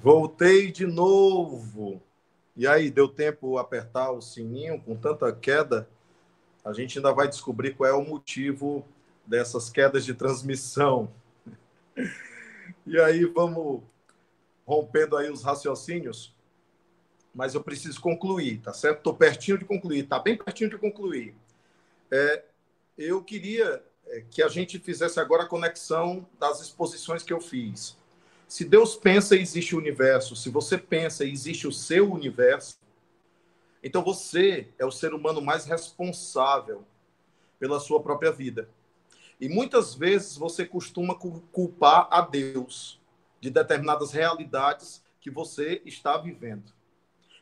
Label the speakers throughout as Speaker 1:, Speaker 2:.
Speaker 1: Voltei de novo. E aí, deu tempo apertar o sininho com tanta queda? A gente ainda vai descobrir qual é o motivo dessas quedas de transmissão. E aí, vamos rompendo aí os raciocínios. Mas eu preciso concluir, tá certo? Estou pertinho de concluir, tá bem pertinho de concluir. É, eu queria é, que a gente fizesse agora a conexão das exposições que eu fiz. Se Deus pensa existe o universo, se você pensa existe o seu universo, então você é o ser humano mais responsável pela sua própria vida. E muitas vezes você costuma culpar a Deus de determinadas realidades que você está vivendo.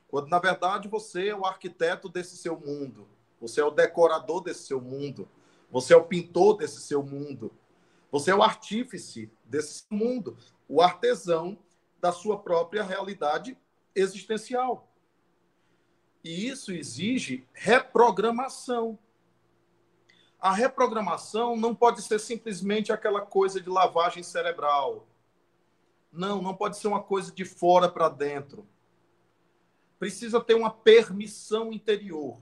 Speaker 1: Quando na verdade você é o arquiteto desse seu mundo, você é o decorador desse seu mundo, você é o pintor desse seu mundo, você é o artífice desse mundo o artesão da sua própria realidade existencial. E isso exige reprogramação. A reprogramação não pode ser simplesmente aquela coisa de lavagem cerebral. Não, não pode ser uma coisa de fora para dentro. Precisa ter uma permissão interior,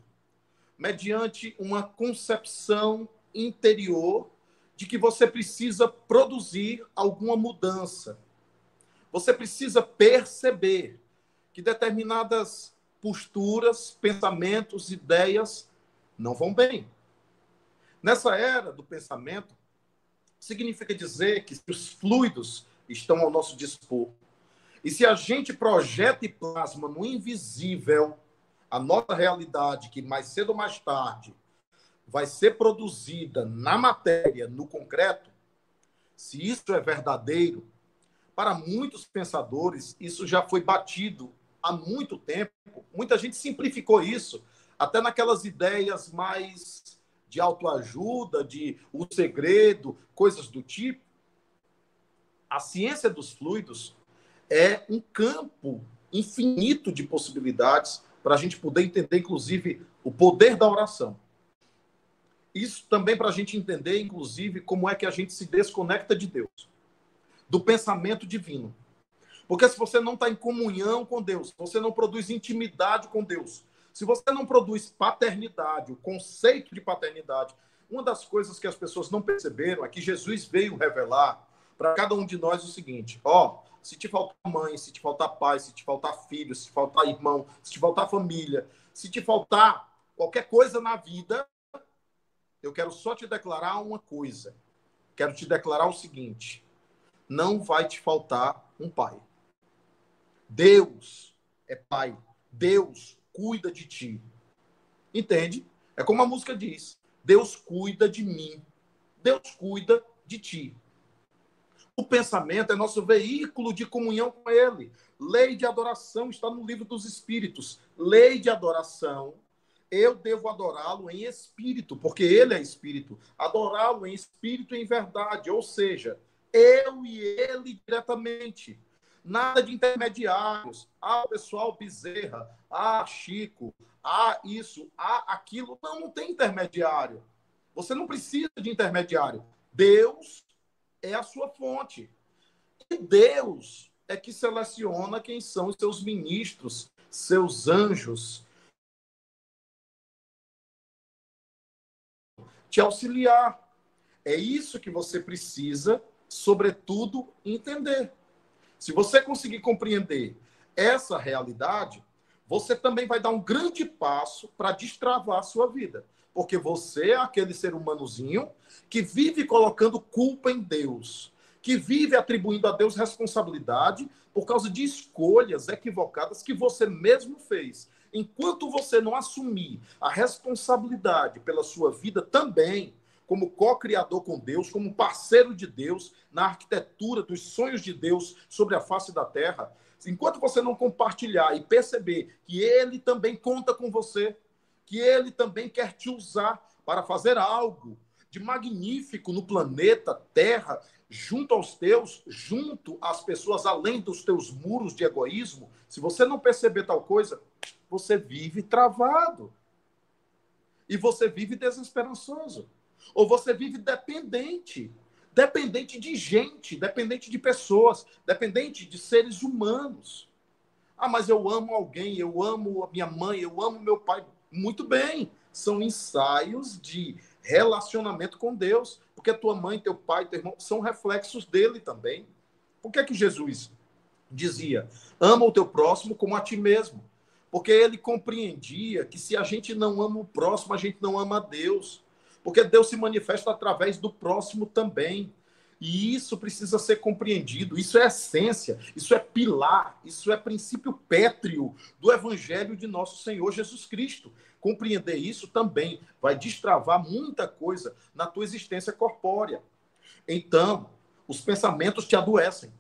Speaker 1: mediante uma concepção interior de que você precisa produzir alguma mudança. Você precisa perceber que determinadas posturas, pensamentos, ideias não vão bem. Nessa era do pensamento, significa dizer que os fluidos estão ao nosso dispor. E se a gente projeta e plasma no invisível a nossa realidade, que mais cedo ou mais tarde vai ser produzida na matéria, no concreto, se isso é verdadeiro, para muitos pensadores, isso já foi batido há muito tempo. Muita gente simplificou isso, até naquelas ideias mais de autoajuda, de o segredo, coisas do tipo. A ciência dos fluidos é um campo infinito de possibilidades para a gente poder entender, inclusive, o poder da oração. Isso também para a gente entender, inclusive, como é que a gente se desconecta de Deus, do pensamento divino. Porque se você não está em comunhão com Deus, você não produz intimidade com Deus, se você não produz paternidade, o conceito de paternidade, uma das coisas que as pessoas não perceberam é que Jesus veio revelar para cada um de nós o seguinte: ó, se te faltar mãe, se te faltar pai, se te faltar filho, se te faltar irmão, se te faltar família, se te faltar qualquer coisa na vida, eu quero só te declarar uma coisa. Quero te declarar o seguinte: não vai te faltar um pai. Deus é pai. Deus cuida de ti. Entende? É como a música diz: Deus cuida de mim. Deus cuida de ti. O pensamento é nosso veículo de comunhão com Ele. Lei de adoração está no livro dos Espíritos. Lei de adoração eu devo adorá-lo em espírito, porque ele é espírito. Adorá-lo em espírito e em verdade, ou seja, eu e ele diretamente. Nada de intermediários. Ah, pessoal Bezerra, ah, Chico, ah, isso, ah, aquilo. Não, não tem intermediário. Você não precisa de intermediário. Deus é a sua fonte. E Deus é que seleciona quem são os seus ministros, seus anjos, te auxiliar. É isso que você precisa, sobretudo, entender. Se você conseguir compreender essa realidade, você também vai dar um grande passo para destravar a sua vida. Porque você é aquele ser humanozinho que vive colocando culpa em Deus, que vive atribuindo a Deus responsabilidade por causa de escolhas equivocadas que você mesmo fez enquanto você não assumir a responsabilidade pela sua vida também, como co-criador com Deus, como parceiro de Deus na arquitetura dos sonhos de Deus sobre a face da terra, enquanto você não compartilhar e perceber que Ele também conta com você, que Ele também quer te usar para fazer algo de magnífico no planeta Terra, junto aos teus, junto às pessoas além dos teus muros de egoísmo, se você não perceber tal coisa, você vive travado. E você vive desesperançoso. Ou você vive dependente dependente de gente, dependente de pessoas, dependente de seres humanos. Ah, mas eu amo alguém, eu amo a minha mãe, eu amo meu pai. Muito bem, são ensaios de relacionamento com Deus, porque tua mãe, teu pai, teu irmão são reflexos dele também. Por que é que Jesus dizia: ama o teu próximo como a ti mesmo? Porque ele compreendia que se a gente não ama o próximo, a gente não ama Deus. Porque Deus se manifesta através do próximo também. E isso precisa ser compreendido. Isso é essência, isso é pilar, isso é princípio pétreo do evangelho de nosso Senhor Jesus Cristo. Compreender isso também vai destravar muita coisa na tua existência corpórea. Então, os pensamentos te adoecem.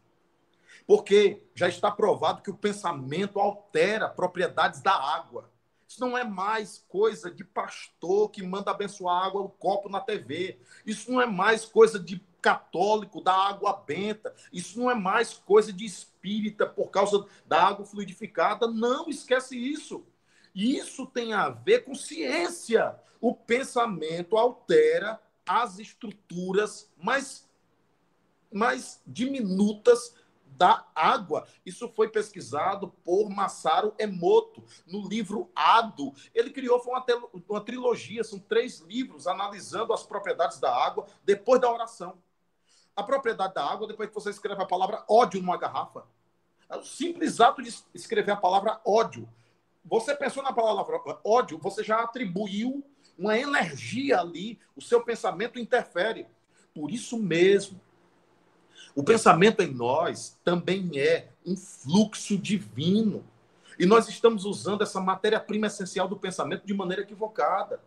Speaker 1: Porque já está provado que o pensamento altera propriedades da água. Isso não é mais coisa de pastor que manda abençoar água no copo na TV. Isso não é mais coisa de católico da água benta. Isso não é mais coisa de espírita por causa da água fluidificada. Não esquece isso. Isso tem a ver com ciência. O pensamento altera as estruturas mais, mais diminutas da água. Isso foi pesquisado por Masaru Emoto no livro Ado. Ele criou foi uma, uma trilogia, são três livros analisando as propriedades da água depois da oração. A propriedade da água, depois que você escreve a palavra ódio numa garrafa. É o simples ato de escrever a palavra ódio. Você pensou na palavra ódio, você já atribuiu uma energia ali, o seu pensamento interfere. Por isso mesmo, o pensamento em nós também é um fluxo divino. E nós estamos usando essa matéria-prima essencial do pensamento de maneira equivocada.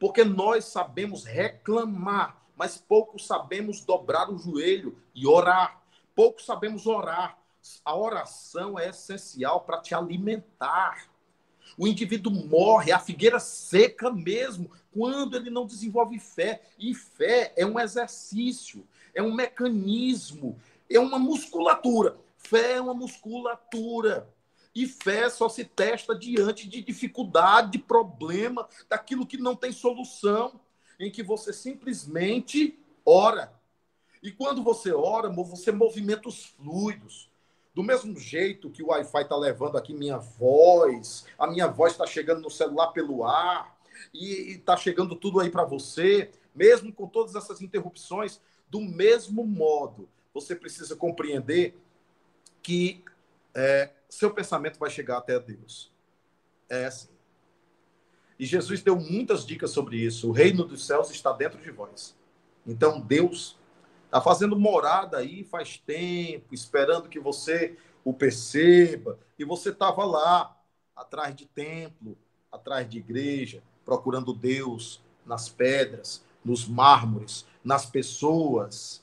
Speaker 1: Porque nós sabemos reclamar, mas pouco sabemos dobrar o joelho e orar. Pouco sabemos orar. A oração é essencial para te alimentar. O indivíduo morre, a figueira seca mesmo, quando ele não desenvolve fé. E fé é um exercício é um mecanismo, é uma musculatura. Fé é uma musculatura. E fé só se testa diante de dificuldade, de problema, daquilo que não tem solução, em que você simplesmente ora. E quando você ora, você movimenta os fluidos. Do mesmo jeito que o Wi-Fi está levando aqui minha voz, a minha voz está chegando no celular pelo ar, e está chegando tudo aí para você, mesmo com todas essas interrupções, do mesmo modo, você precisa compreender que é, seu pensamento vai chegar até Deus. É assim. E Jesus deu muitas dicas sobre isso. O reino dos céus está dentro de vós. Então, Deus está fazendo morada aí faz tempo, esperando que você o perceba. E você estava lá, atrás de templo, atrás de igreja, procurando Deus nas pedras, nos mármores, nas pessoas,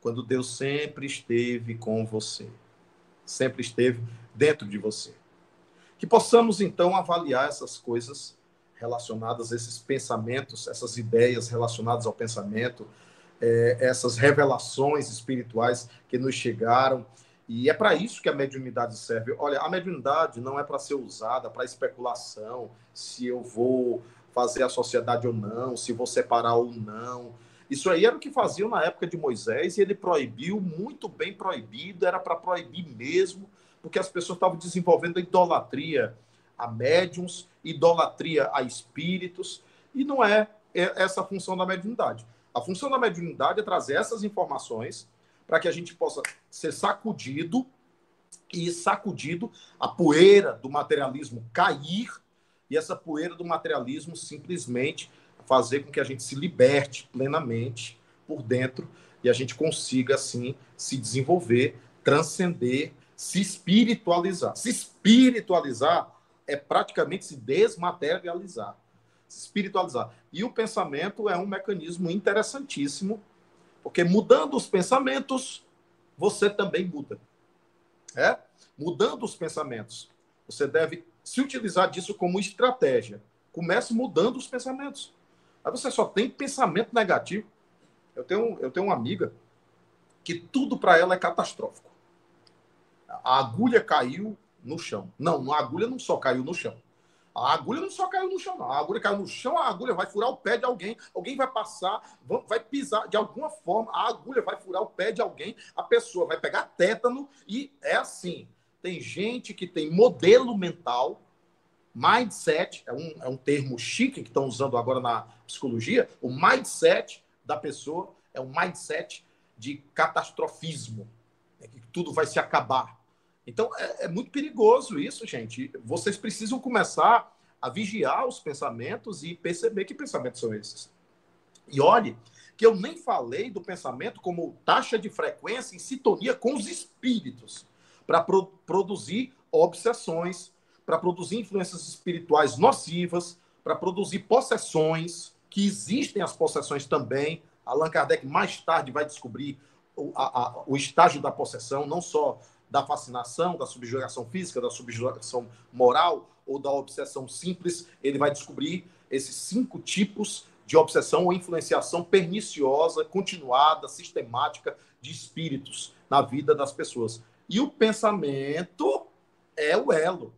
Speaker 1: quando Deus sempre esteve com você, sempre esteve dentro de você. Que possamos então avaliar essas coisas relacionadas esses pensamentos, essas ideias relacionadas ao pensamento, é, essas revelações espirituais que nos chegaram. E é para isso que a mediunidade serve. Olha, a mediunidade não é para ser usada para especulação, se eu vou fazer a sociedade ou não, se vou separar ou não. Isso aí era o que faziam na época de Moisés e ele proibiu, muito bem proibido, era para proibir mesmo, porque as pessoas estavam desenvolvendo idolatria a médiums, idolatria a espíritos, e não é essa a função da mediunidade. A função da mediunidade é trazer essas informações para que a gente possa ser sacudido e sacudido a poeira do materialismo cair e essa poeira do materialismo simplesmente fazer com que a gente se liberte plenamente por dentro e a gente consiga, assim, se desenvolver, transcender, se espiritualizar. Se espiritualizar é praticamente se desmaterializar, se espiritualizar. E o pensamento é um mecanismo interessantíssimo, porque mudando os pensamentos, você também muda. É? Mudando os pensamentos, você deve se utilizar disso como estratégia. Comece mudando os pensamentos. Aí você só tem pensamento negativo. Eu tenho, eu tenho uma amiga que tudo para ela é catastrófico. A agulha caiu no chão. Não, a agulha não só caiu no chão. A agulha não só caiu no chão, não. A agulha caiu no chão, a agulha vai furar o pé de alguém, alguém vai passar, vai pisar de alguma forma, a agulha vai furar o pé de alguém, a pessoa vai pegar tétano e é assim. Tem gente que tem modelo mental, mindset, é um, é um termo chique que estão usando agora na psicologia, o mindset da pessoa é um mindset de catastrofismo, é que tudo vai se acabar. Então, é, é muito perigoso isso, gente. Vocês precisam começar a vigiar os pensamentos e perceber que pensamentos são esses. E olhe que eu nem falei do pensamento como taxa de frequência em sintonia com os espíritos, para pro produzir obsessões, para produzir influências espirituais nocivas, para produzir possessões, que existem as possessões também. Allan Kardec mais tarde vai descobrir o, a, a, o estágio da possessão, não só da fascinação, da subjugação física, da subjugação moral ou da obsessão simples, ele vai descobrir esses cinco tipos de obsessão ou influenciação perniciosa, continuada, sistemática de espíritos na vida das pessoas. E o pensamento é o elo.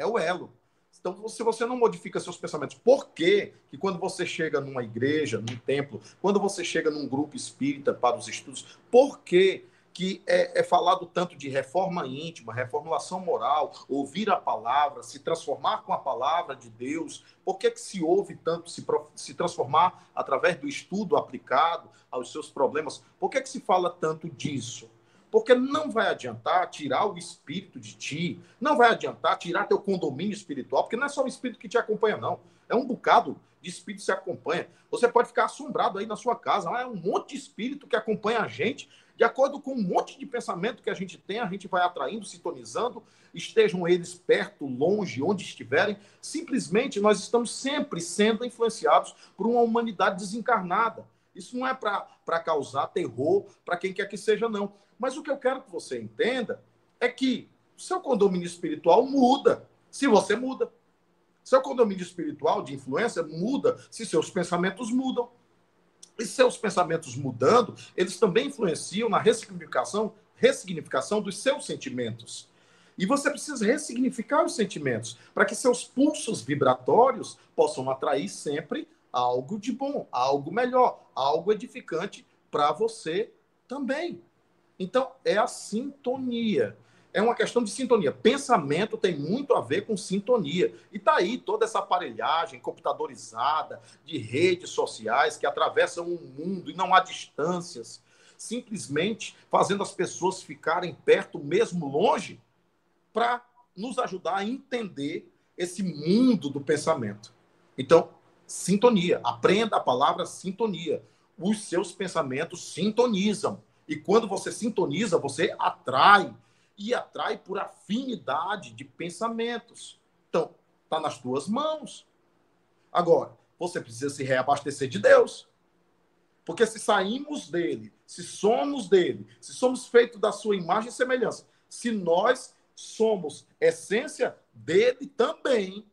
Speaker 1: É o elo. Então, se você não modifica seus pensamentos, por que que quando você chega numa igreja, num templo, quando você chega num grupo espírita para os estudos, por que que é, é, falado tanto de reforma íntima, reformulação moral, ouvir a palavra, se transformar com a palavra de Deus. Por que, que se ouve tanto se, se transformar através do estudo aplicado aos seus problemas? Por que, que se fala tanto disso? Porque não vai adiantar tirar o espírito de ti, não vai adiantar tirar teu condomínio espiritual, porque não é só o espírito que te acompanha, não. É um bocado de espírito que se acompanha. Você pode ficar assombrado aí na sua casa, é um monte de espírito que acompanha a gente de acordo com um monte de pensamento que a gente tem, a gente vai atraindo, sintonizando, estejam eles perto, longe, onde estiverem. Simplesmente nós estamos sempre sendo influenciados por uma humanidade desencarnada. Isso não é para causar terror para quem quer que seja, não. Mas o que eu quero que você entenda é que seu condomínio espiritual muda se você muda. Seu condomínio espiritual de influência muda se seus pensamentos mudam. E seus pensamentos mudando, eles também influenciam na ressignificação, ressignificação dos seus sentimentos. E você precisa ressignificar os sentimentos para que seus pulsos vibratórios possam atrair sempre algo de bom, algo melhor, algo edificante para você também. Então, é a sintonia é uma questão de sintonia. Pensamento tem muito a ver com sintonia. E tá aí toda essa aparelhagem computadorizada de redes sociais que atravessam o mundo e não há distâncias, simplesmente fazendo as pessoas ficarem perto, mesmo longe, para nos ajudar a entender esse mundo do pensamento. Então, sintonia. Aprenda a palavra sintonia. Os seus pensamentos sintonizam. E quando você sintoniza, você atrai e atrai por afinidade de pensamentos. Então, está nas tuas mãos. Agora, você precisa se reabastecer de Deus. Porque se saímos dele, se somos dele, se somos feitos da sua imagem e semelhança, se nós somos essência dele também,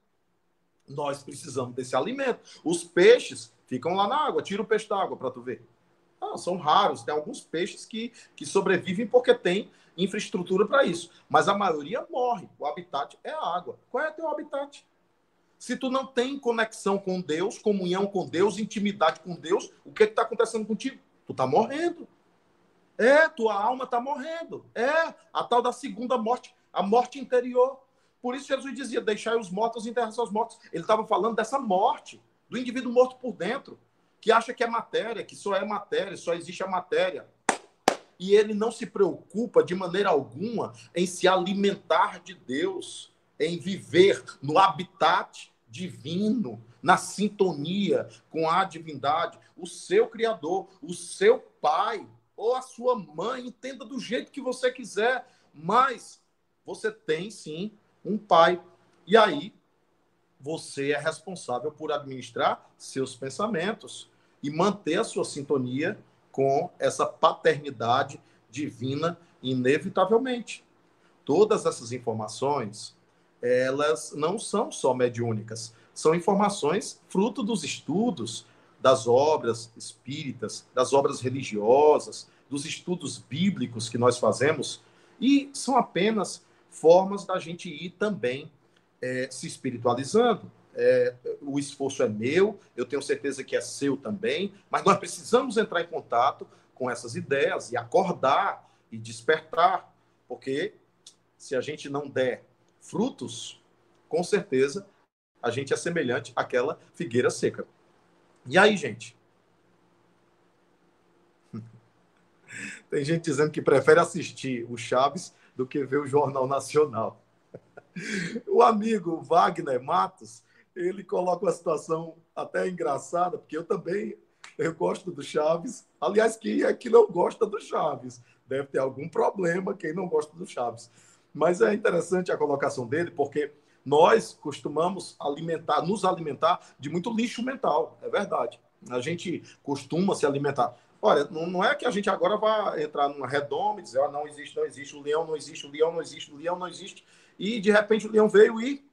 Speaker 1: nós precisamos desse alimento. Os peixes ficam lá na água. Tira o peixe da água para tu ver. Não, são raros. Tem alguns peixes que, que sobrevivem porque tem infraestrutura para isso. Mas a maioria morre. O habitat é a água. Qual é teu habitat? Se tu não tem conexão com Deus, comunhão com Deus, intimidade com Deus, o que está acontecendo contigo? Tu está morrendo. É, tua alma está morrendo. É, a tal da segunda morte, a morte interior. Por isso Jesus dizia: deixai os mortos enterrar seus mortos. Ele estava falando dessa morte, do indivíduo morto por dentro, que acha que é matéria, que só é matéria, só existe a matéria e ele não se preocupa de maneira alguma em se alimentar de Deus, em viver no habitat divino, na sintonia com a divindade, o seu Criador, o seu Pai ou a sua mãe, entenda do jeito que você quiser, mas você tem sim um Pai. E aí você é responsável por administrar seus pensamentos e manter a sua sintonia com essa paternidade divina, inevitavelmente. Todas essas informações, elas não são só mediúnicas, são informações fruto dos estudos das obras espíritas, das obras religiosas, dos estudos bíblicos que nós fazemos, e são apenas formas da gente ir também é, se espiritualizando. É, o esforço é meu, eu tenho certeza que é seu também, mas nós precisamos entrar em contato com essas ideias e acordar e despertar, porque se a gente não der frutos, com certeza a gente é semelhante àquela figueira seca. E aí, gente? Tem gente dizendo que prefere assistir o Chaves do que ver o Jornal Nacional. O amigo Wagner Matos, ele coloca uma situação até engraçada, porque eu também eu gosto do Chaves. Aliás, quem é que não gosta do Chaves? Deve ter algum problema quem não gosta do Chaves. Mas é interessante a colocação dele, porque nós costumamos alimentar, nos alimentar de muito lixo mental, é verdade. A gente costuma se alimentar. Olha, não, é que a gente agora vá entrar numa redoma e dizer, oh, não existe, não existe, o leão não existe, o leão não existe, o leão não existe, e de repente o leão veio e.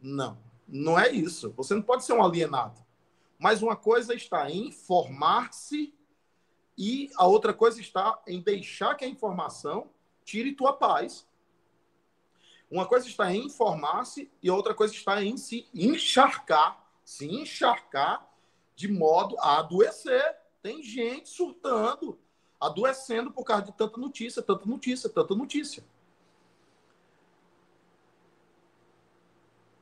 Speaker 1: Não, não é isso. Você não pode ser um alienado. Mas uma coisa está em informar-se e a outra coisa está em deixar que a informação tire tua paz. Uma coisa está em informar-se e outra coisa está em se encharcar, se encharcar de modo a adoecer. Tem gente surtando, adoecendo por causa de tanta notícia, tanta notícia, tanta notícia.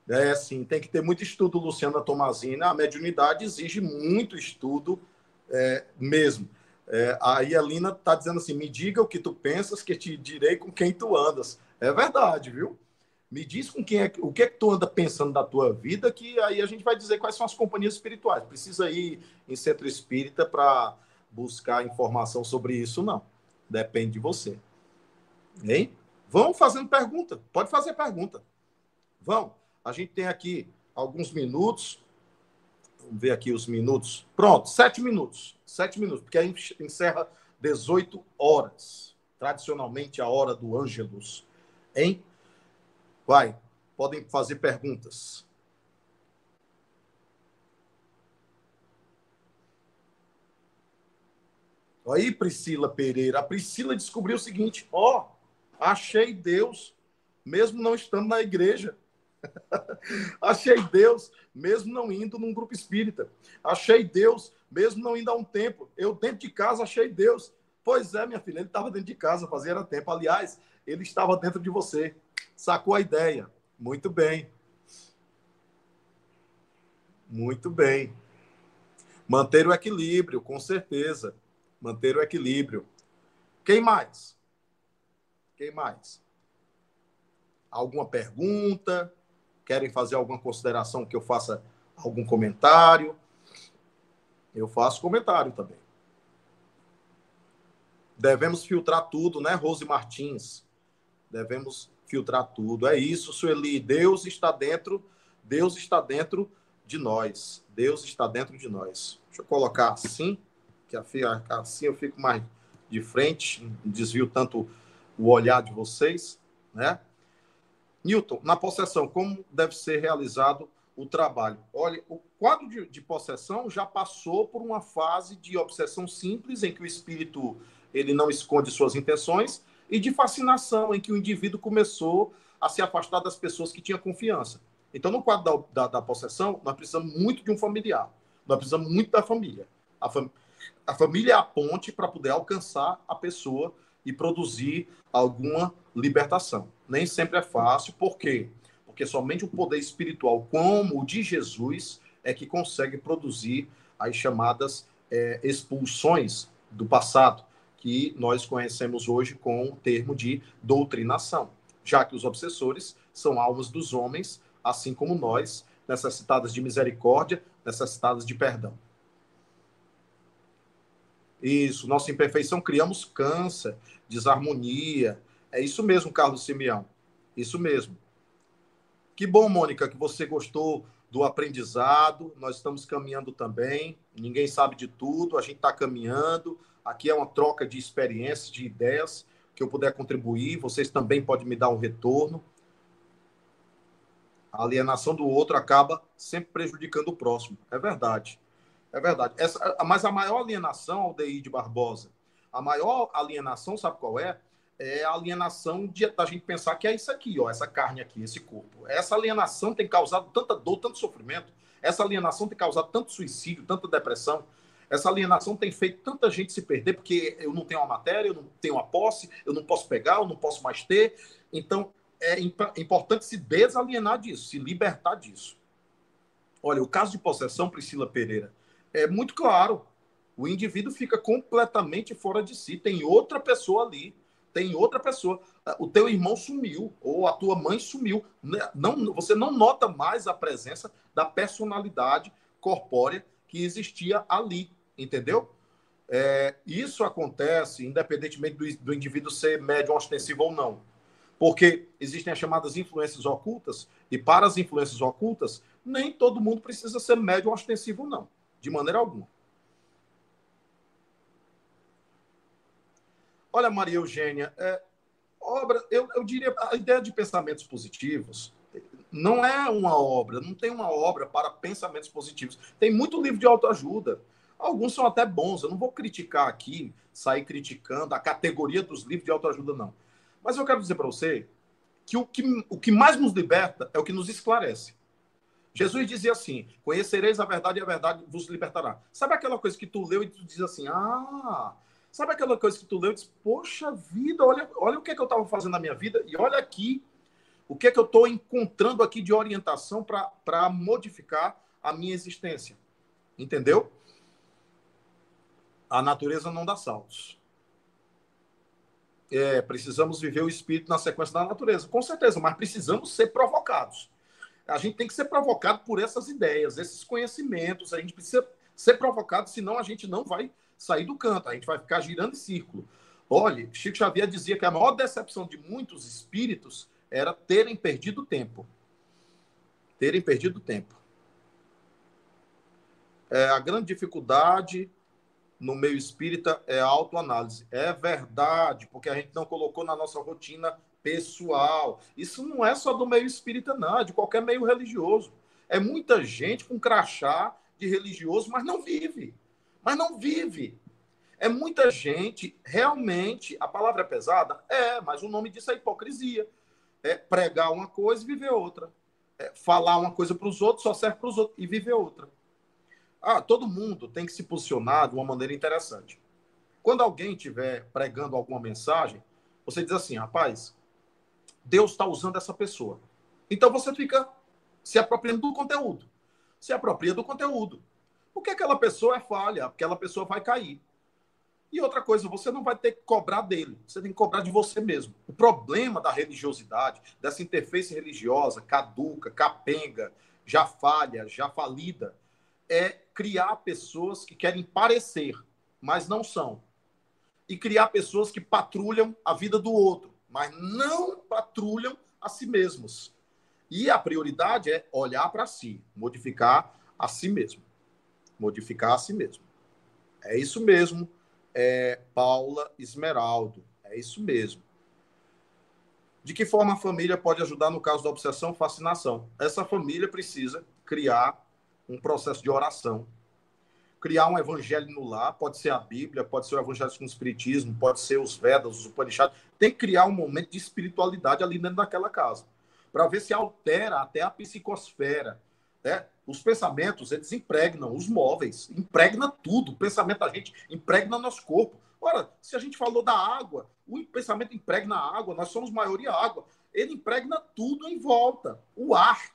Speaker 1: É assim, tem que ter muito estudo, Luciana Tomazina. A mediunidade exige muito estudo é, mesmo. É, a Elina está dizendo assim: me diga o que tu pensas, que te direi com quem tu andas. É verdade, viu? Me diz com quem é, o que é que tu anda pensando da tua vida, que aí a gente vai dizer quais são as companhias espirituais. Precisa ir em centro espírita para buscar informação sobre isso, não. Depende de você. Hein? Vão fazendo pergunta. Pode fazer pergunta. Vão. A gente tem aqui alguns minutos. Vamos ver aqui os minutos. Pronto, sete minutos. Sete minutos, porque aí encerra 18 horas. Tradicionalmente a hora do Ângelus Hein? Vai, podem fazer perguntas. Aí, Priscila Pereira. A Priscila descobriu o seguinte: ó, oh, achei Deus, mesmo não estando na igreja. achei Deus, mesmo não indo num grupo espírita. Achei Deus, mesmo não indo a um templo. Eu, dentro de casa, achei Deus. Pois é, minha filha, ele estava dentro de casa, fazia tempo. Aliás, ele estava dentro de você. Sacou a ideia? Muito bem. Muito bem. Manter o equilíbrio, com certeza. Manter o equilíbrio. Quem mais? Quem mais? Alguma pergunta? Querem fazer alguma consideração que eu faça algum comentário? Eu faço comentário também. Devemos filtrar tudo, né, Rose Martins? devemos filtrar tudo. É isso, Sueli. Deus está dentro, Deus está dentro de nós. Deus está dentro de nós. Deixa eu colocar assim, que assim eu fico mais de frente, desvio tanto o olhar de vocês, né? Newton, na possessão, como deve ser realizado o trabalho? Olha, o quadro de, de possessão já passou por uma fase de obsessão simples, em que o espírito ele não esconde suas intenções, e de fascinação, em que o indivíduo começou a se afastar das pessoas que tinha confiança. Então, no quadro da, da, da possessão, nós precisamos muito de um familiar, nós precisamos muito da família. A, fam a família é a ponte para poder alcançar a pessoa e produzir alguma libertação. Nem sempre é fácil, por quê? Porque somente o poder espiritual, como o de Jesus, é que consegue produzir as chamadas é, expulsões do passado que nós conhecemos hoje com o termo de doutrinação, já que os obsessores são almas dos homens, assim como nós, necessitadas de misericórdia, necessitadas de perdão. Isso, nossa imperfeição criamos câncer, desarmonia. É isso mesmo, Carlos Simeão. Isso mesmo. Que bom, Mônica, que você gostou do aprendizado. Nós estamos caminhando também. Ninguém sabe de tudo, a gente está caminhando. Aqui é uma troca de experiências, de ideias que eu puder contribuir. Vocês também podem me dar um retorno. A alienação do outro acaba sempre prejudicando o próximo. É verdade. É verdade. Essa, mas a maior alienação, Aldeir de Barbosa, a maior alienação, sabe qual é? é a alienação de, da gente pensar que é isso aqui, ó, essa carne aqui, esse corpo. Essa alienação tem causado tanta dor, tanto sofrimento. Essa alienação tem causado tanto suicídio, tanta depressão. Essa alienação tem feito tanta gente se perder porque eu não tenho a matéria, eu não tenho a posse, eu não posso pegar, eu não posso mais ter. Então, é importante se desalienar disso, se libertar disso. Olha, o caso de possessão, Priscila Pereira, é muito claro. O indivíduo fica completamente fora de si. Tem outra pessoa ali. Tem outra pessoa. O teu irmão sumiu, ou a tua mãe sumiu. Não, você não nota mais a presença da personalidade corpórea que existia ali entendeu? É, isso acontece independentemente do, do indivíduo ser médium ostensivo ou não. Porque existem as chamadas influências ocultas, e para as influências ocultas, nem todo mundo precisa ser médium ostensivo, não, de maneira alguma. Olha, Maria Eugênia, é, obra, eu, eu diria, a ideia de pensamentos positivos não é uma obra, não tem uma obra para pensamentos positivos. Tem muito livro de autoajuda. Alguns são até bons, eu não vou criticar aqui, sair criticando a categoria dos livros de autoajuda, não. Mas eu quero dizer para você que o, que o que mais nos liberta é o que nos esclarece. Jesus dizia assim: Conhecereis a verdade e a verdade vos libertará. Sabe aquela coisa que tu leu e tu diz assim: Ah, sabe aquela coisa que tu leu e diz: Poxa vida, olha, olha o que, é que eu estava fazendo na minha vida e olha aqui o que é que eu estou encontrando aqui de orientação para modificar a minha existência. Entendeu? A natureza não dá saltos. É, precisamos viver o espírito na sequência da natureza, com certeza, mas precisamos ser provocados. A gente tem que ser provocado por essas ideias, esses conhecimentos. A gente precisa ser provocado, senão a gente não vai sair do canto, a gente vai ficar girando em círculo. Olhe, Chico Xavier dizia que a maior decepção de muitos espíritos era terem perdido tempo. Terem perdido tempo. É, a grande dificuldade no meio espírita é autoanálise. É verdade, porque a gente não colocou na nossa rotina pessoal. Isso não é só do meio espírita, não, é de qualquer meio religioso. É muita gente com crachá de religioso, mas não vive. Mas não vive. É muita gente, realmente, a palavra é pesada? É, mas o nome disso é hipocrisia. É pregar uma coisa e viver outra. É falar uma coisa para os outros, só serve para os outros, e viver outra. Ah, todo mundo tem que se posicionar de uma maneira interessante. Quando alguém estiver pregando alguma mensagem, você diz assim, rapaz, Deus está usando essa pessoa. Então você fica se apropriando do conteúdo. Se apropria do conteúdo. Porque aquela pessoa é falha, aquela pessoa vai cair. E outra coisa, você não vai ter que cobrar dele, você tem que cobrar de você mesmo. O problema da religiosidade, dessa interface religiosa, caduca, capenga, já falha, já falida, é criar pessoas que querem parecer, mas não são. E criar pessoas que patrulham a vida do outro, mas não patrulham a si mesmos. E a prioridade é olhar para si, modificar a si mesmo. Modificar a si mesmo. É isso mesmo, é Paula Esmeraldo. É isso mesmo. De que forma a família pode ajudar no caso da obsessão fascinação? Essa família precisa criar um processo de oração. Criar um evangelho no lar, pode ser a Bíblia, pode ser o evangelho com o Espiritismo, pode ser os Vedas, os Upanishads. Tem que criar um momento de espiritualidade ali dentro daquela casa, para ver se altera até a psicosfera. Né? Os pensamentos, eles impregnam os móveis, impregna tudo. O pensamento da gente impregna nosso corpo. Ora, se a gente falou da água, o pensamento impregna a água, nós somos maioria água. Ele impregna tudo em volta. O ar,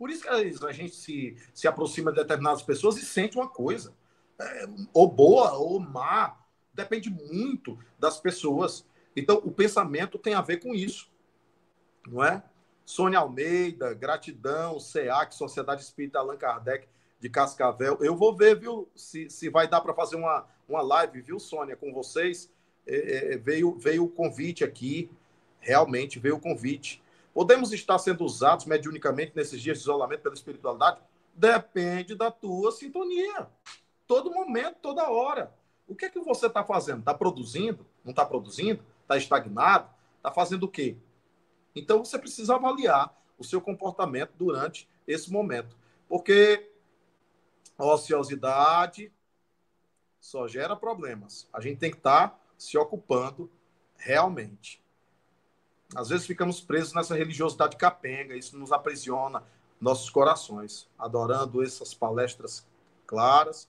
Speaker 1: por isso que a gente se, se aproxima de determinadas pessoas e sente uma coisa. É, ou boa ou má. Depende muito das pessoas. Então, o pensamento tem a ver com isso. Não é? Sônia Almeida, gratidão, SEAC, Sociedade Espírita Allan Kardec de Cascavel. Eu vou ver, viu, se, se vai dar para fazer uma, uma live, viu, Sônia, com vocês. É, é, veio, veio o convite aqui, realmente veio o convite. Podemos estar sendo usados mediunicamente nesses dias de isolamento pela espiritualidade? Depende da tua sintonia. Todo momento, toda hora. O que é que você está fazendo? Está produzindo? Não está produzindo? Está estagnado? Está fazendo o quê? Então você precisa avaliar o seu comportamento durante esse momento. Porque ociosidade só gera problemas. A gente tem que estar tá se ocupando Realmente. Às vezes ficamos presos nessa religiosidade capenga, isso nos aprisiona nossos corações, adorando essas palestras claras.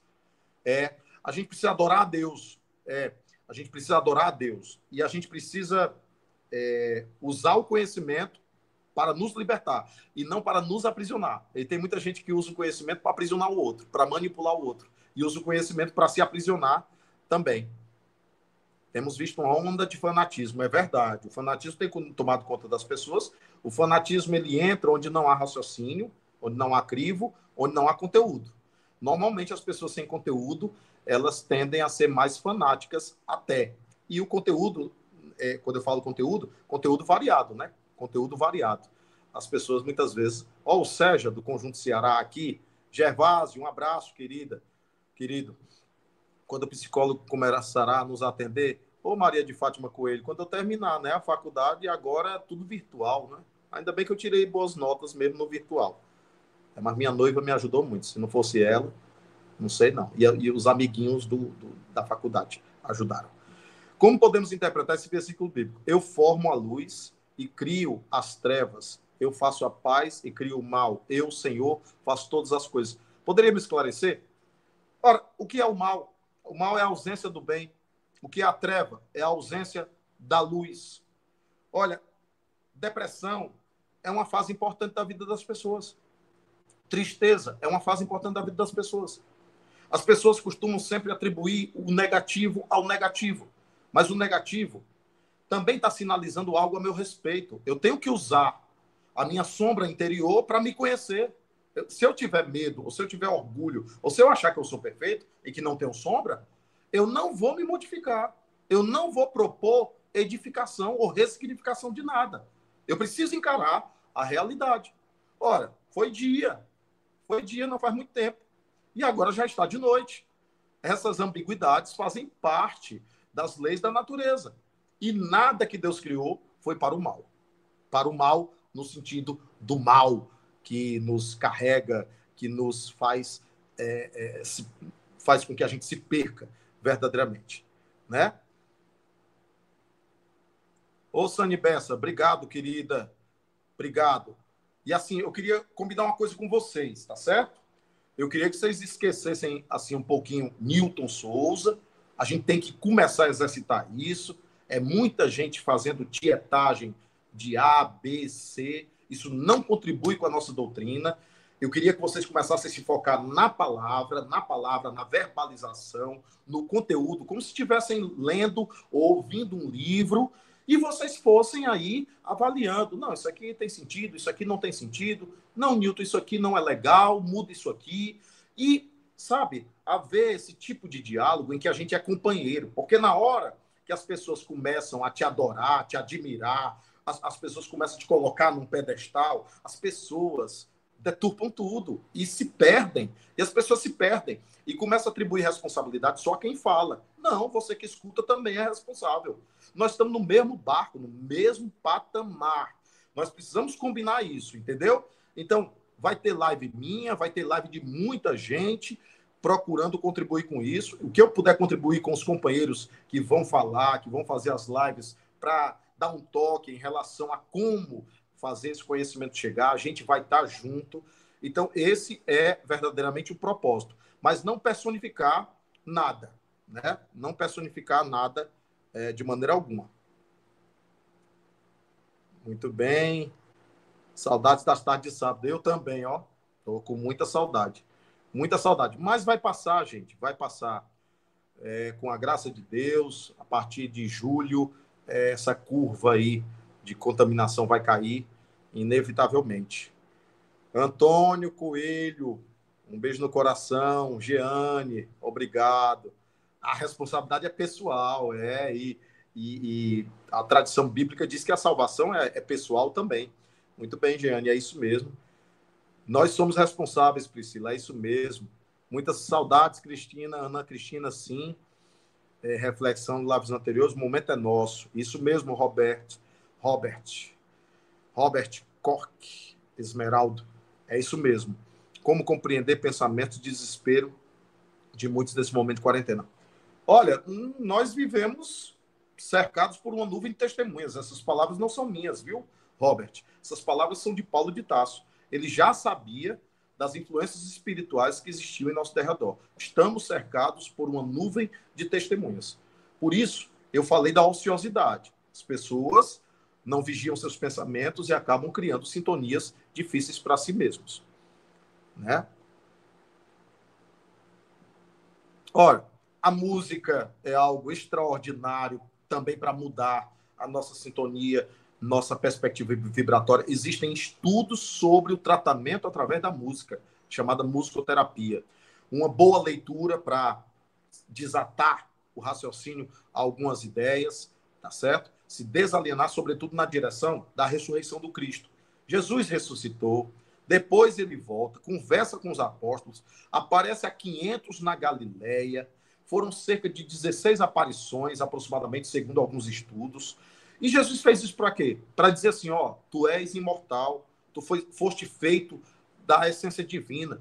Speaker 1: É, a gente precisa adorar a Deus. É, a gente precisa adorar a Deus. E a gente precisa é, usar o conhecimento para nos libertar e não para nos aprisionar. E tem muita gente que usa o conhecimento para aprisionar o outro, para manipular o outro, e usa o conhecimento para se aprisionar também. Temos visto uma onda de fanatismo, é verdade. O fanatismo tem tomado conta das pessoas. O fanatismo ele entra onde não há raciocínio, onde não há crivo, onde não há conteúdo. Normalmente as pessoas sem conteúdo, elas tendem a ser mais fanáticas até. E o conteúdo, é, quando eu falo conteúdo, conteúdo variado, né? Conteúdo variado. As pessoas muitas vezes, ó, o Sérgio do Conjunto Ceará aqui, Gervásio, um abraço, querida, querido quando o psicólogo começará a nos atender, ô Maria de Fátima Coelho, quando eu terminar né, a faculdade, agora é tudo virtual, né? Ainda bem que eu tirei boas notas mesmo no virtual. É, mas minha noiva me ajudou muito. Se não fosse ela, não sei não. E, e os amiguinhos do, do, da faculdade ajudaram. Como podemos interpretar esse versículo bíblico? Eu formo a luz e crio as trevas. Eu faço a paz e crio o mal. Eu, Senhor, faço todas as coisas. Poderia me esclarecer? Ora, o que é o mal? O mal é a ausência do bem. O que é a treva? É a ausência da luz. Olha, depressão é uma fase importante da vida das pessoas. Tristeza é uma fase importante da vida das pessoas. As pessoas costumam sempre atribuir o negativo ao negativo, mas o negativo também está sinalizando algo a meu respeito. Eu tenho que usar a minha sombra interior para me conhecer se eu tiver medo, ou se eu tiver orgulho, ou se eu achar que eu sou perfeito e que não tenho sombra, eu não vou me modificar. Eu não vou propor edificação ou ressignificação de nada. Eu preciso encarar a realidade. Ora, foi dia. Foi dia, não faz muito tempo. E agora já está de noite. Essas ambiguidades fazem parte das leis da natureza. E nada que Deus criou foi para o mal. Para o mal, no sentido do mal, que nos carrega, que nos faz, é, é, se, faz com que a gente se perca verdadeiramente, né? Ô, Sani Bessa, obrigado, querida. Obrigado. E assim, eu queria combinar uma coisa com vocês, tá certo? Eu queria que vocês esquecessem assim um pouquinho Newton Souza. A gente tem que começar a exercitar isso. É muita gente fazendo tietagem de A, B, C. Isso não contribui com a nossa doutrina. Eu queria que vocês começassem a se focar na palavra, na palavra, na verbalização, no conteúdo, como se estivessem lendo ou ouvindo um livro e vocês fossem aí avaliando. Não, isso aqui tem sentido, isso aqui não tem sentido. Não, Newton, isso aqui não é legal, muda isso aqui. E, sabe, haver esse tipo de diálogo em que a gente é companheiro. Porque na hora que as pessoas começam a te adorar, te admirar, as, as pessoas começam a te colocar num pedestal, as pessoas deturpam tudo e se perdem. E as pessoas se perdem e começam a atribuir responsabilidade só a quem fala. Não, você que escuta também é responsável. Nós estamos no mesmo barco, no mesmo patamar. Nós precisamos combinar isso, entendeu? Então, vai ter live minha, vai ter live de muita gente procurando contribuir com isso. O que eu puder contribuir com os companheiros que vão falar, que vão fazer as lives para dar um toque em relação a como fazer esse conhecimento chegar, a gente vai estar junto. Então, esse é verdadeiramente o propósito. Mas não personificar nada, né? Não personificar nada é, de maneira alguma. Muito bem. Saudades das tardes de sábado. Eu também, ó. Tô com muita saudade. Muita saudade. Mas vai passar, gente. Vai passar. É, com a graça de Deus, a partir de julho, essa curva aí de contaminação vai cair, inevitavelmente. Antônio Coelho, um beijo no coração. Jeane, obrigado. A responsabilidade é pessoal, é, e, e, e a tradição bíblica diz que a salvação é, é pessoal também. Muito bem, Jeane, é isso mesmo. Nós somos responsáveis, Priscila, é isso mesmo. Muitas saudades, Cristina, Ana Cristina, sim é, reflexão de lábios anteriores, o momento é nosso. Isso mesmo, Robert. Robert. Robert Cork, Esmeraldo. É isso mesmo. Como compreender pensamentos de desespero de muitos nesse momento de quarentena? Olha, hum, nós vivemos cercados por uma nuvem de testemunhas. Essas palavras não são minhas, viu, Robert? Essas palavras são de Paulo de Tasso. Ele já sabia das influências espirituais que existiam em nosso derredor. Estamos cercados por uma nuvem de testemunhas. Por isso, eu falei da ociosidade. As pessoas não vigiam seus pensamentos e acabam criando sintonias difíceis para si mesmos. Né? Ora, a música é algo extraordinário também para mudar a nossa sintonia, nossa perspectiva vibratória. Existem estudos sobre o tratamento através da música, chamada musicoterapia. Uma boa leitura para desatar o raciocínio algumas ideias, tá certo? Se desalienar, sobretudo na direção da ressurreição do Cristo. Jesus ressuscitou, depois ele volta, conversa com os apóstolos, aparece a 500 na Galileia. Foram cerca de 16 aparições, aproximadamente, segundo alguns estudos. E Jesus fez isso para quê? Para dizer assim: ó, tu és imortal, tu foi, foste feito da essência divina.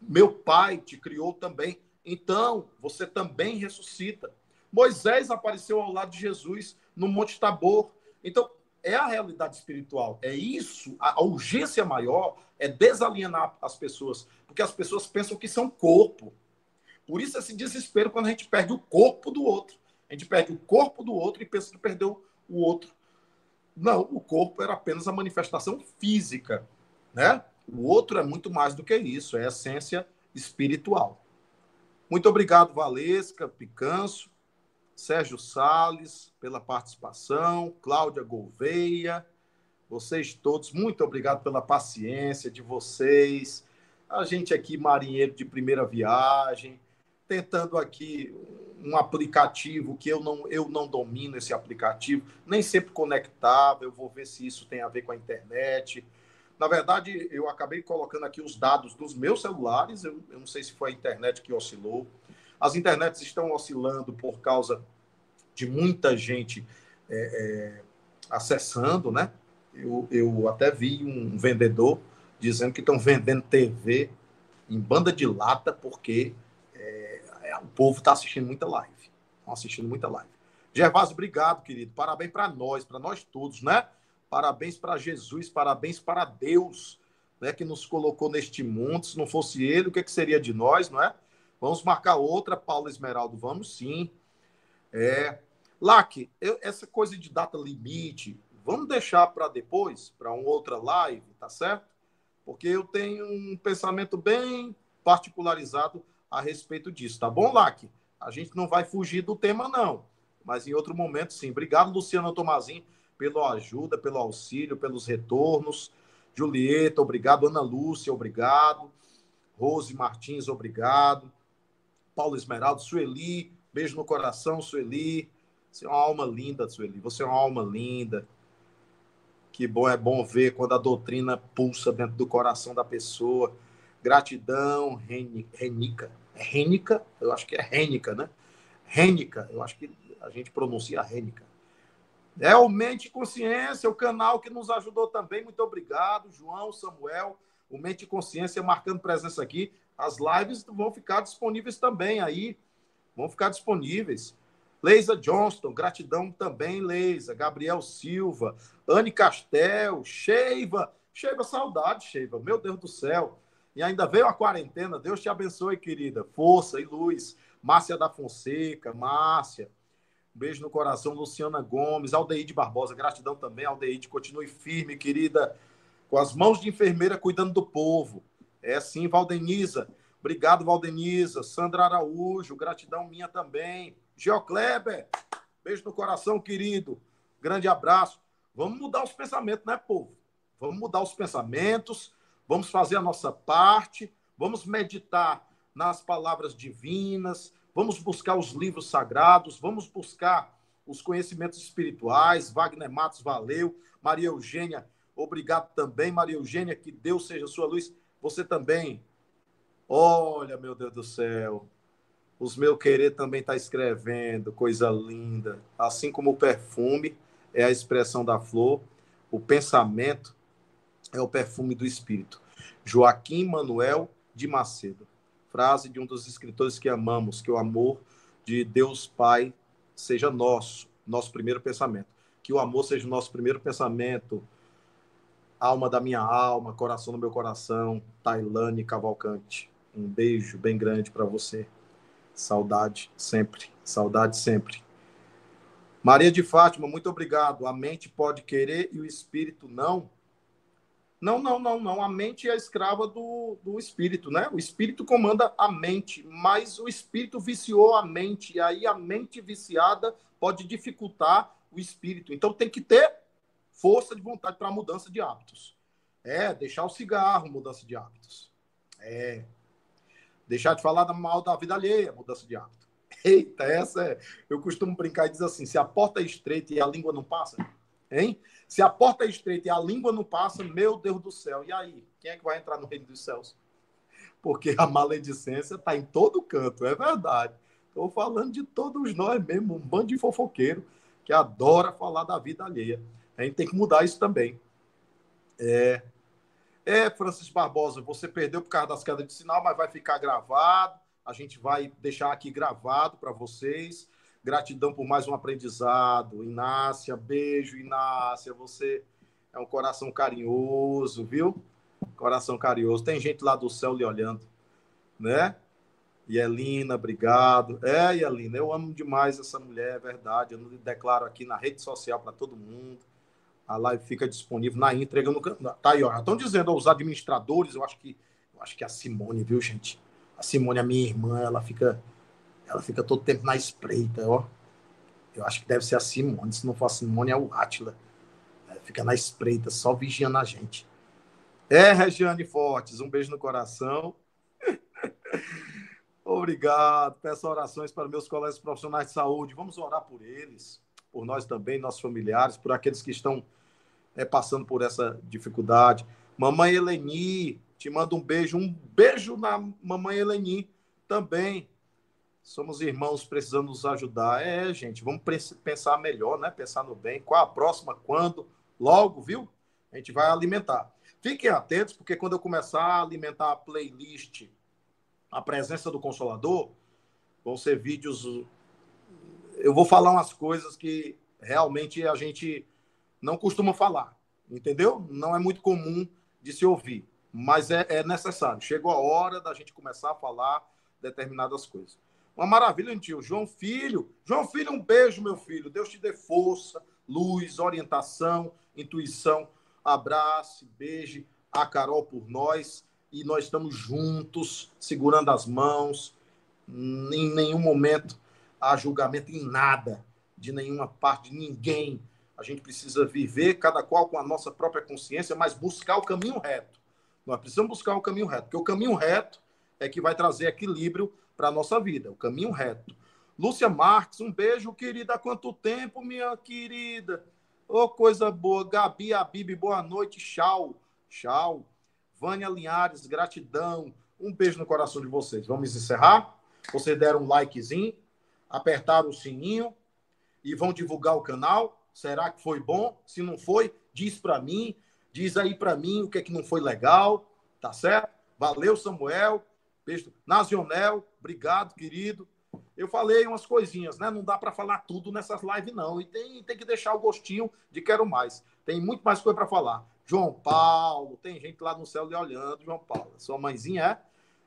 Speaker 1: Meu Pai te criou também. Então, você também ressuscita. Moisés apareceu ao lado de Jesus no Monte Tabor. Então, é a realidade espiritual. É isso. A urgência maior é desalienar as pessoas, porque as pessoas pensam que são corpo. Por isso esse desespero quando a gente perde o corpo do outro. A gente perde o corpo do outro e pensa que perdeu o outro. Não, o corpo era apenas a manifestação física, né? O outro é muito mais do que isso, é a essência espiritual. Muito obrigado, Valesca, Picanço, Sérgio Sales, pela participação, Cláudia Gouveia, vocês todos, muito obrigado pela paciência de vocês. A gente aqui, marinheiro de primeira viagem, tentando aqui um aplicativo que eu não, eu não domino esse aplicativo, nem sempre conectável, eu vou ver se isso tem a ver com a internet. Na verdade, eu acabei colocando aqui os dados dos meus celulares, eu, eu não sei se foi a internet que oscilou. As internets estão oscilando por causa de muita gente é, é, acessando, né? Eu, eu até vi um vendedor dizendo que estão vendendo TV em banda de lata porque o povo está assistindo muita live. Estão assistindo muita live. Gervásio, obrigado, querido. Parabéns para nós, para nós todos, né? Parabéns para Jesus, parabéns para Deus, né, que nos colocou neste mundo. Se não fosse ele, o que, que seria de nós, não é? Vamos marcar outra, Paulo Esmeraldo, vamos sim. É. Lac, eu, essa coisa de data limite, vamos deixar para depois, para uma outra live, tá certo? Porque eu tenho um pensamento bem particularizado a respeito disso, tá bom, Lac? A gente não vai fugir do tema, não. Mas em outro momento, sim. Obrigado, Luciano Tomazin, pela ajuda, pelo auxílio, pelos retornos. Julieta, obrigado. Ana Lúcia, obrigado. Rose Martins, obrigado. Paulo Esmeraldo, Sueli, beijo no coração, Sueli. Você é uma alma linda, Sueli. Você é uma alma linda. Que bom, é bom ver quando a doutrina pulsa dentro do coração da pessoa. Gratidão, Renica. É Renica? Eu acho que é Renica, né? Renica, eu acho que a gente pronuncia Renica. É o Mente Consciência, o canal que nos ajudou também. Muito obrigado, João, Samuel. O Mente Consciência marcando presença aqui. As lives vão ficar disponíveis também aí. Vão ficar disponíveis. Leisa Johnston, gratidão também, Leisa. Gabriel Silva, Anne Castel, Sheiva. Sheiva, saudade, Sheiva. Meu Deus do céu. E ainda veio a quarentena. Deus te abençoe, querida. Força e luz. Márcia da Fonseca, Márcia. Um beijo no coração, Luciana Gomes, Aldeide Barbosa, gratidão também, Aldeide, continue firme, querida, com as mãos de enfermeira cuidando do povo. É assim, Valdeniza. Obrigado, Valdeniza. Sandra Araújo, gratidão minha também. Geocleber, beijo no coração, querido. Grande abraço. Vamos mudar os pensamentos, né, povo? Vamos mudar os pensamentos, vamos fazer a nossa parte, vamos meditar nas palavras divinas, vamos buscar os livros sagrados, vamos buscar os conhecimentos espirituais. Wagner Matos, valeu. Maria Eugênia, obrigado também. Maria Eugênia, que Deus seja sua luz. Você também. Olha, meu Deus do céu. Os meu querer também está escrevendo, coisa linda. Assim como o perfume é a expressão da flor, o pensamento é o perfume do espírito. Joaquim Manuel de Macedo frase de um dos escritores que amamos, que o amor de Deus Pai seja nosso, nosso primeiro pensamento. Que o amor seja o nosso primeiro pensamento, alma da minha alma, coração do meu coração, Tailane Cavalcante. Um beijo bem grande para você. Saudade sempre, saudade sempre. Maria de Fátima, muito obrigado. A mente pode querer e o espírito não. Não, não, não, não. A mente é escrava do, do espírito, né? O espírito comanda a mente, mas o espírito viciou a mente, e aí a mente viciada pode dificultar o espírito. Então tem que ter força de vontade para mudança de hábitos. É, deixar o cigarro, mudança de hábitos. É. Deixar de falar mal da vida alheia, mudança de hábito. Eita, essa é. Eu costumo brincar e dizer assim: se a porta é estreita e a língua não passa, hein? Se a porta é estreita e a língua não passa, meu Deus do céu, e aí? Quem é que vai entrar no reino dos céus? Porque a maledicência está em todo canto, é verdade. Estou falando de todos nós mesmo, um bando de fofoqueiro que adora falar da vida alheia. A gente tem que mudar isso também. É, é Francis Barbosa, você perdeu por causa das quedas de sinal, mas vai ficar gravado. A gente vai deixar aqui gravado para vocês. Gratidão por mais um aprendizado. Inácia, beijo, Inácia. Você é um coração carinhoso, viu? Coração carinhoso. Tem gente lá do céu lhe olhando, né? Yelina, obrigado. É, Yelina, eu amo demais essa mulher, é verdade. Eu declaro aqui na rede social para todo mundo. A live fica disponível na entrega no Tá aí, ó. Estão dizendo os administradores, eu acho que eu acho que é a Simone, viu, gente? A Simone, a minha irmã, ela fica ela fica todo tempo na espreita, ó. Eu acho que deve ser a Simone. Se não for a Simone, é o Átila. É, fica na espreita, só vigiando a gente. É, Regiane Fortes, um beijo no coração. Obrigado. Peço orações para meus colegas profissionais de saúde. Vamos orar por eles, por nós também, nossos familiares, por aqueles que estão é, passando por essa dificuldade. Mamãe Eleni, te mando um beijo. Um beijo na mamãe Eleni também. Somos irmãos precisando nos ajudar. É, gente, vamos pensar melhor, né? Pensar no bem. Qual a próxima? Quando? Logo, viu? A gente vai alimentar. Fiquem atentos, porque quando eu começar a alimentar a playlist, a presença do Consolador, vão ser vídeos. Eu vou falar umas coisas que realmente a gente não costuma falar, entendeu? Não é muito comum de se ouvir, mas é, é necessário. Chegou a hora da gente começar a falar determinadas coisas. Uma maravilha, tio. João Filho. João Filho, um beijo, meu filho. Deus te dê força, luz, orientação, intuição. Abraço, beijo a Carol por nós. E nós estamos juntos, segurando as mãos. Em nenhum momento há julgamento em nada, de nenhuma parte, de ninguém. A gente precisa viver, cada qual com a nossa própria consciência, mas buscar o caminho reto. Nós precisamos buscar o caminho reto, porque o caminho reto é que vai trazer equilíbrio para a nossa vida, o caminho reto. Lúcia Marques, um beijo, querida. Há quanto tempo, minha querida? Ô, oh, coisa boa. Gabi Abib, boa noite. Tchau. Tchau. Vânia Linhares, gratidão. Um beijo no coração de vocês. Vamos encerrar? Vocês deram um likezinho, apertaram o sininho e vão divulgar o canal. Será que foi bom? Se não foi, diz para mim. Diz aí para mim o que é que não foi legal. Tá certo? Valeu, Samuel. Beijo. Nacionel, obrigado, querido. Eu falei umas coisinhas, né? Não dá para falar tudo nessas lives, não. E tem, tem que deixar o gostinho de quero mais. Tem muito mais coisa para falar. João Paulo, tem gente lá no céu lhe olhando, João Paulo. Sua mãezinha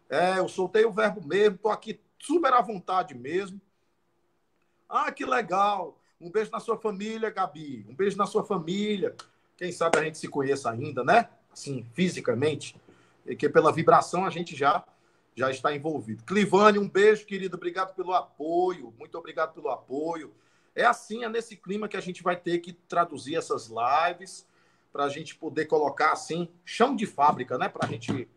Speaker 1: é? É, eu soltei o verbo mesmo, tô aqui super à vontade mesmo. Ah, que legal. Um beijo na sua família, Gabi. Um beijo na sua família. Quem sabe a gente se conheça ainda, né? Assim, fisicamente. E que pela vibração a gente já já está envolvido. Clivane, um beijo, querido. Obrigado pelo apoio. Muito obrigado pelo apoio. É assim, é nesse clima que a gente vai ter que traduzir essas lives para a gente poder colocar assim, chão de fábrica, né? Para gente,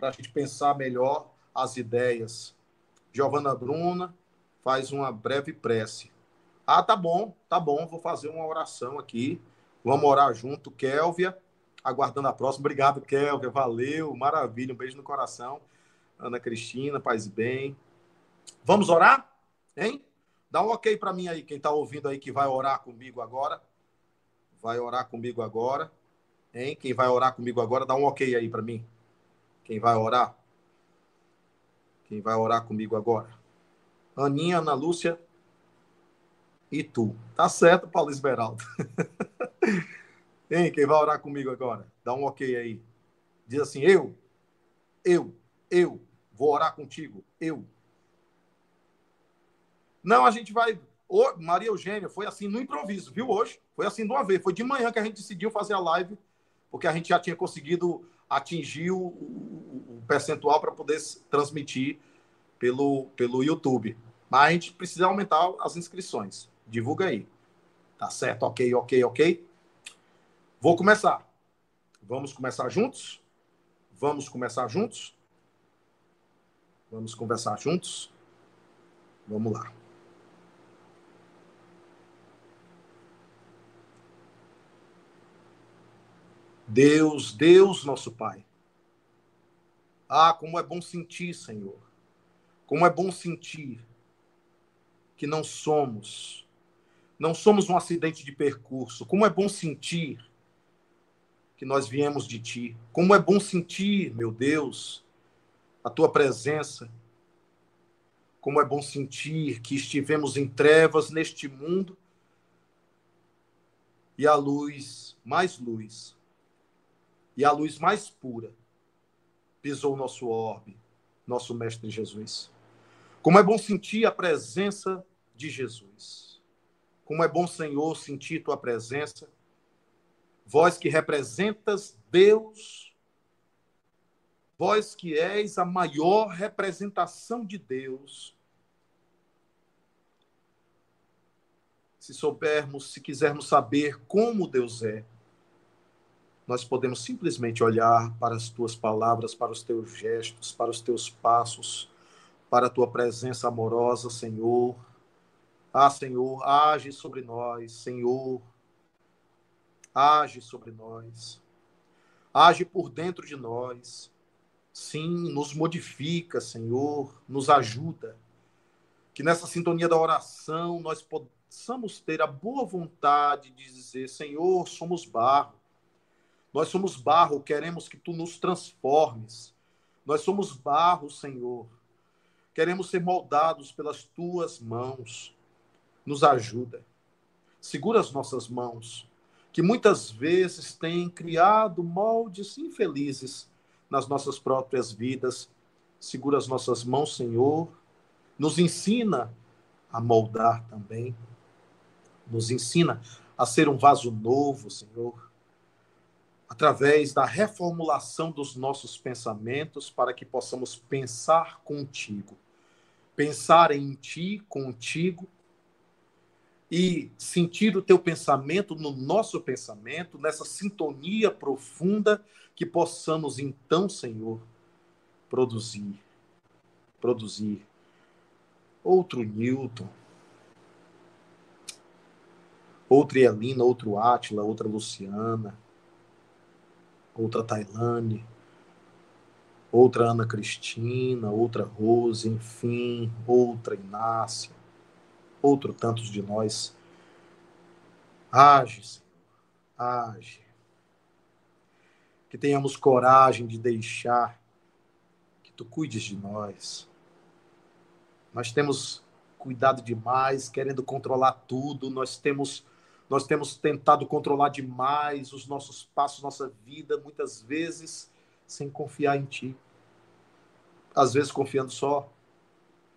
Speaker 1: a gente pensar melhor as ideias. Giovana Bruna faz uma breve prece. Ah, tá bom, tá bom. Vou fazer uma oração aqui. Vamos orar junto. Kélvia, aguardando a próxima. Obrigado, Kélvia. Valeu, maravilha. Um beijo no coração. Ana Cristina, paz e bem. Vamos orar? Hein? Dá um ok para mim aí, quem está ouvindo aí que vai orar comigo agora. Vai orar comigo agora. Hein? Quem vai orar comigo agora, dá um ok aí para mim. Quem vai orar? Quem vai orar comigo agora? Aninha, Ana Lúcia. e tu. Tá certo, Paulo Esmeralda. Hein, quem vai orar comigo agora? Dá um ok aí. Diz assim: eu, eu, eu vou orar contigo. Eu. Não, a gente vai. Ô, Maria Eugênia, foi assim no improviso, viu? Hoje. Foi assim de uma vez. Foi de manhã que a gente decidiu fazer a live, porque a gente já tinha conseguido atingir o, o, o percentual para poder transmitir pelo, pelo YouTube. Mas a gente precisa aumentar as inscrições. Divulga aí. Tá certo? Ok, ok, ok. Vou começar. Vamos começar juntos? Vamos começar juntos? Vamos conversar juntos? Vamos lá. Deus, Deus, nosso Pai. Ah, como é bom sentir, Senhor. Como é bom sentir que não somos, não somos um acidente de percurso. Como é bom sentir que nós viemos de Ti. Como é bom sentir, meu Deus, a Tua presença. Como é bom sentir que estivemos em trevas neste mundo e a luz, mais luz, e a luz mais pura pisou o nosso orbe, nosso Mestre Jesus. Como é bom sentir a presença de Jesus. Como é bom, Senhor, sentir tua presença. Vós que representas Deus, vós que és a maior representação de Deus. Se soubermos, se quisermos saber como Deus é, nós podemos simplesmente olhar para as tuas palavras, para os teus gestos, para os teus passos, para a tua presença amorosa, Senhor. Ah, Senhor, age sobre nós, Senhor. Age sobre nós. Age por dentro de nós. Sim, nos modifica, Senhor, nos ajuda. Que nessa sintonia da oração nós possamos ter a boa vontade de dizer: Senhor, somos barro nós somos barro, queremos que tu nos transformes. Nós somos barro, Senhor. Queremos ser moldados pelas tuas mãos. Nos ajuda. Segura as nossas mãos, que muitas vezes têm criado moldes infelizes nas nossas próprias vidas. Segura as nossas mãos, Senhor. Nos ensina a moldar também. Nos ensina a ser um vaso novo, Senhor através da reformulação dos nossos pensamentos para que possamos pensar contigo, pensar em ti, contigo e sentir o teu pensamento no nosso pensamento, nessa sintonia profunda que possamos então, Senhor, produzir, produzir outro Newton, outra Elina, outro Átila, outra Luciana, outra Tailane, outra Ana Cristina, outra Rose, enfim, outra Inácia, outro tantos de nós. Age, Senhor, age. Que tenhamos coragem de deixar que tu cuides de nós. Nós temos cuidado demais, querendo controlar tudo, nós temos nós temos tentado controlar demais os nossos passos, nossa vida, muitas vezes sem confiar em Ti. Às vezes confiando só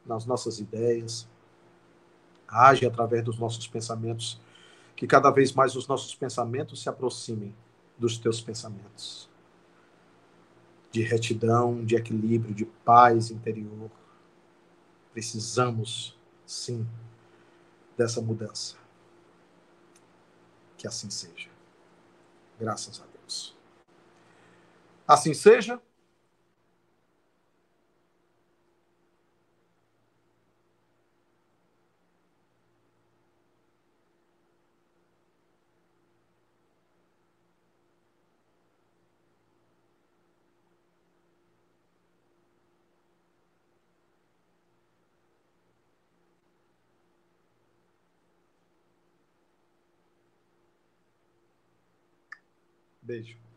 Speaker 1: nas nossas ideias. Age através dos nossos pensamentos. Que cada vez mais os nossos pensamentos se aproximem dos Teus pensamentos. De retidão, de equilíbrio, de paz interior. Precisamos, sim, dessa mudança. Que assim seja. Graças a Deus. Assim seja. Beijo.